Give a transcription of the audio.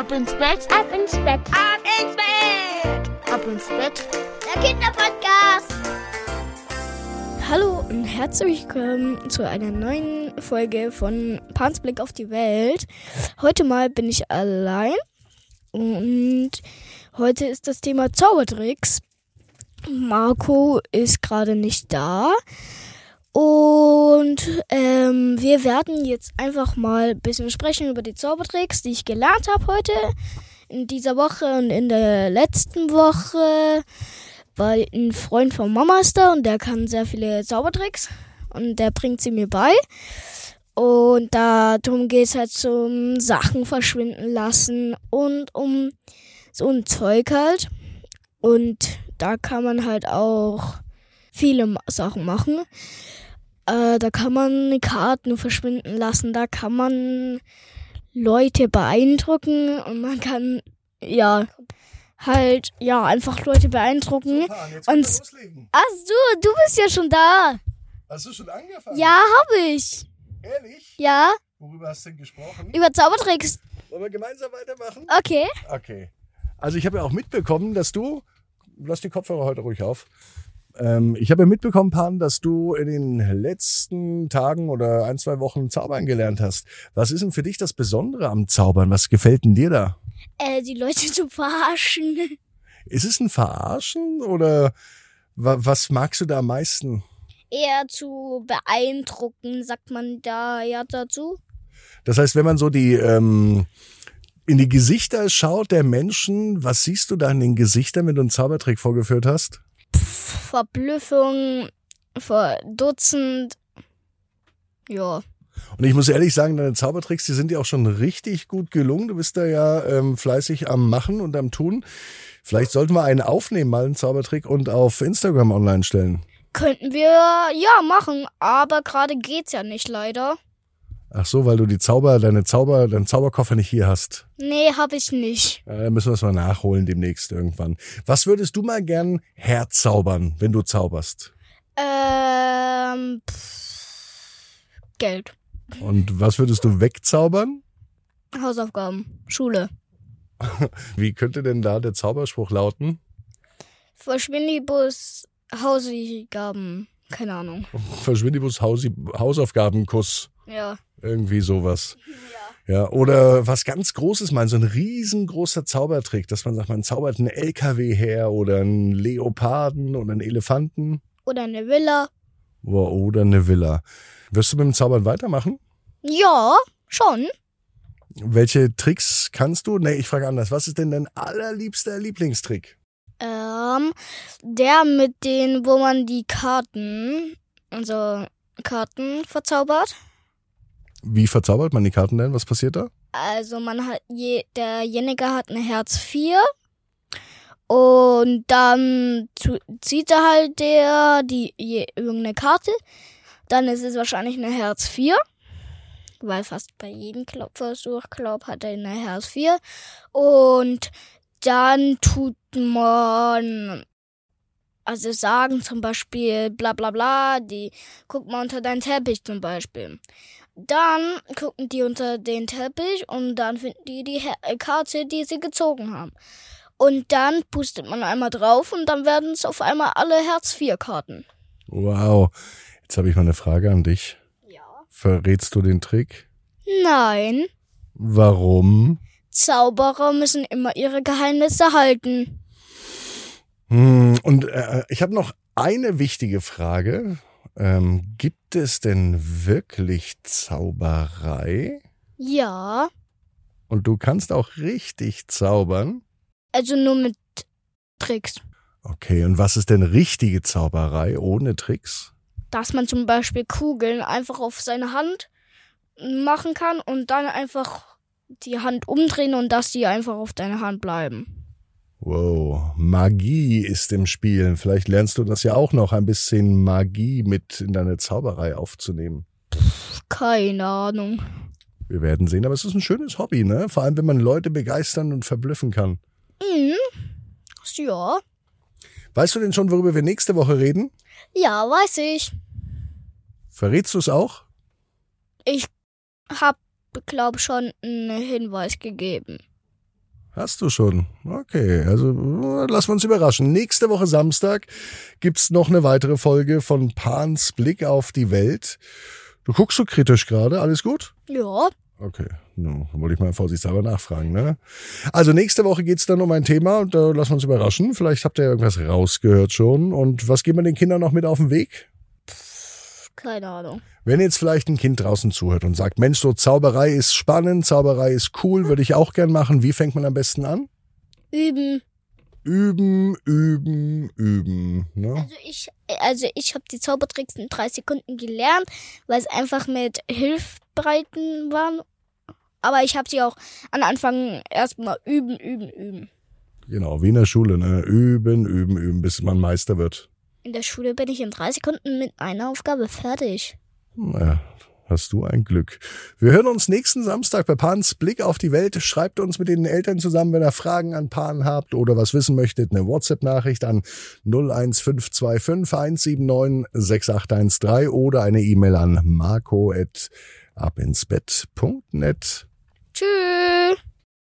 Ab ins Bett, Ab ins Bett. Ab ins Bett. ab ins Bett. Der Kinderpodcast. Hallo und herzlich willkommen zu einer neuen Folge von Pans Blick auf die Welt. Heute mal bin ich allein und heute ist das Thema Zaubertricks. Marco ist gerade nicht da und wir werden jetzt einfach mal ein bisschen sprechen über die Zaubertricks, die ich gelernt habe heute in dieser Woche und in der letzten Woche weil ein Freund von Mama ist da und der kann sehr viele Zaubertricks und der bringt sie mir bei. Und darum geht es halt zum Sachen verschwinden lassen und um so ein Zeug halt. Und da kann man halt auch viele Sachen machen. Äh, da kann man Karten verschwinden lassen, da kann man Leute beeindrucken und man kann, ja, halt, ja, einfach Leute beeindrucken. jetzt Und- loslegen. Ach so, du bist ja schon da. Hast du schon angefangen? Ja, hab ich. Ehrlich? Ja, Worüber hast du denn gesprochen? über Zaubertricks. Wollen wir gemeinsam weitermachen? Okay. Okay. Also ich habe ja auch mitbekommen, dass du, lass die Kopfhörer heute ruhig auf. Ähm, ich habe ja mitbekommen, Pan, dass du in den letzten Tagen oder ein, zwei Wochen Zaubern gelernt hast. Was ist denn für dich das Besondere am Zaubern? Was gefällt denn dir da? Äh, die Leute zu verarschen. Ist es ein Verarschen oder wa was magst du da am meisten? Eher zu beeindrucken, sagt man da ja dazu. Das heißt, wenn man so die ähm, in die Gesichter schaut der Menschen, was siehst du da in den Gesichtern, wenn du einen Zaubertrick vorgeführt hast? Verblüffung, verdutzend. Ja. Und ich muss ehrlich sagen, deine Zaubertricks, die sind ja auch schon richtig gut gelungen. Du bist da ja ähm, fleißig am Machen und am Tun. Vielleicht sollten wir einen aufnehmen, mal einen Zaubertrick und auf Instagram online stellen. Könnten wir ja machen, aber gerade geht's ja nicht leider. Ach so, weil du die Zauber, deine Zauber, deinen Zauberkoffer nicht hier hast. Nee, hab ich nicht. Ja, dann müssen wir es mal nachholen demnächst irgendwann. Was würdest du mal gern herzaubern, wenn du zauberst? Ähm, pff, Geld. Und was würdest du wegzaubern? Hausaufgaben. Schule. Wie könnte denn da der Zauberspruch lauten? Verschwindibus Hausaufgaben. Keine Ahnung. Verschwindibus Hausi Hausaufgabenkuss. Ja. Irgendwie sowas. Ja, oder was ganz Großes mal, so ein riesengroßer Zaubertrick, dass man sagt, man zaubert einen LKW her oder einen Leoparden oder einen Elefanten Oder eine Villa. oder oder eine Villa. Wirst du mit dem Zaubern weitermachen? Ja, schon. Welche Tricks kannst du? Nee, ich frage anders. Was ist denn dein allerliebster Lieblingstrick? Ähm, der mit den, wo man die Karten, also Karten verzaubert. Wie verzaubert man die Karten denn? Was passiert da? Also man hat je, derjenige hat eine Herz 4 und dann zieht er halt der die je, irgendeine Karte. Dann ist es wahrscheinlich eine Herz 4, weil fast bei jedem Versuch, glaub, hat er eine Herz 4 und dann tut man also sagen zum Beispiel bla bla bla, die guck mal unter deinen Teppich zum Beispiel. Dann gucken die unter den Teppich und dann finden die die äh, Karte, die sie gezogen haben. Und dann pustet man einmal drauf und dann werden es auf einmal alle Herz-4-Karten. Wow. Jetzt habe ich mal eine Frage an dich. Ja. Verrätst du den Trick? Nein. Warum? Zauberer müssen immer ihre Geheimnisse halten. Hm, und äh, ich habe noch eine wichtige Frage. Ähm, gibt es denn wirklich Zauberei? Ja. Und du kannst auch richtig zaubern? Also nur mit Tricks. Okay, und was ist denn richtige Zauberei ohne Tricks? Dass man zum Beispiel Kugeln einfach auf seine Hand machen kann und dann einfach die Hand umdrehen und dass die einfach auf deiner Hand bleiben. Wow, Magie ist im Spiel. Vielleicht lernst du das ja auch noch, ein bisschen Magie mit in deine Zauberei aufzunehmen. Keine Ahnung. Wir werden sehen, aber es ist ein schönes Hobby, ne? Vor allem, wenn man Leute begeistern und verblüffen kann. Mhm. Ja. Weißt du denn schon, worüber wir nächste Woche reden? Ja, weiß ich. Verrätst du es auch? Ich hab, glaub schon einen Hinweis gegeben. Hast du schon? Okay, also äh, lassen wir uns überraschen. Nächste Woche Samstag gibt's noch eine weitere Folge von Pans Blick auf die Welt. Du guckst so kritisch gerade, alles gut? Ja. Okay, no, wollte ich mal vorsichtshalber nachfragen. Ne? Also nächste Woche geht's dann um ein Thema und da lassen wir uns überraschen. Vielleicht habt ihr ja irgendwas rausgehört schon. Und was geben wir den Kindern noch mit auf den Weg? Keine Ahnung. Wenn jetzt vielleicht ein Kind draußen zuhört und sagt, Mensch, so Zauberei ist spannend, Zauberei ist cool, würde ich auch gern machen. Wie fängt man am besten an? Üben. Üben, üben, üben. Ne? Also ich, also ich habe die Zaubertricks in drei Sekunden gelernt, weil es einfach mit Hilfbreiten waren. Aber ich habe sie auch an Anfang erstmal üben, üben, üben. Genau, wie in der Schule, ne? Üben, üben, üben, bis man Meister wird. In der Schule bin ich in drei Sekunden mit einer Aufgabe fertig. Naja, hast du ein Glück. Wir hören uns nächsten Samstag bei Pans Blick auf die Welt. Schreibt uns mit den Eltern zusammen, wenn ihr Fragen an Pan habt oder was wissen möchtet, eine WhatsApp-Nachricht an 01525 179 6813 oder eine E-Mail an marco.abinsbett.net. Tschüss.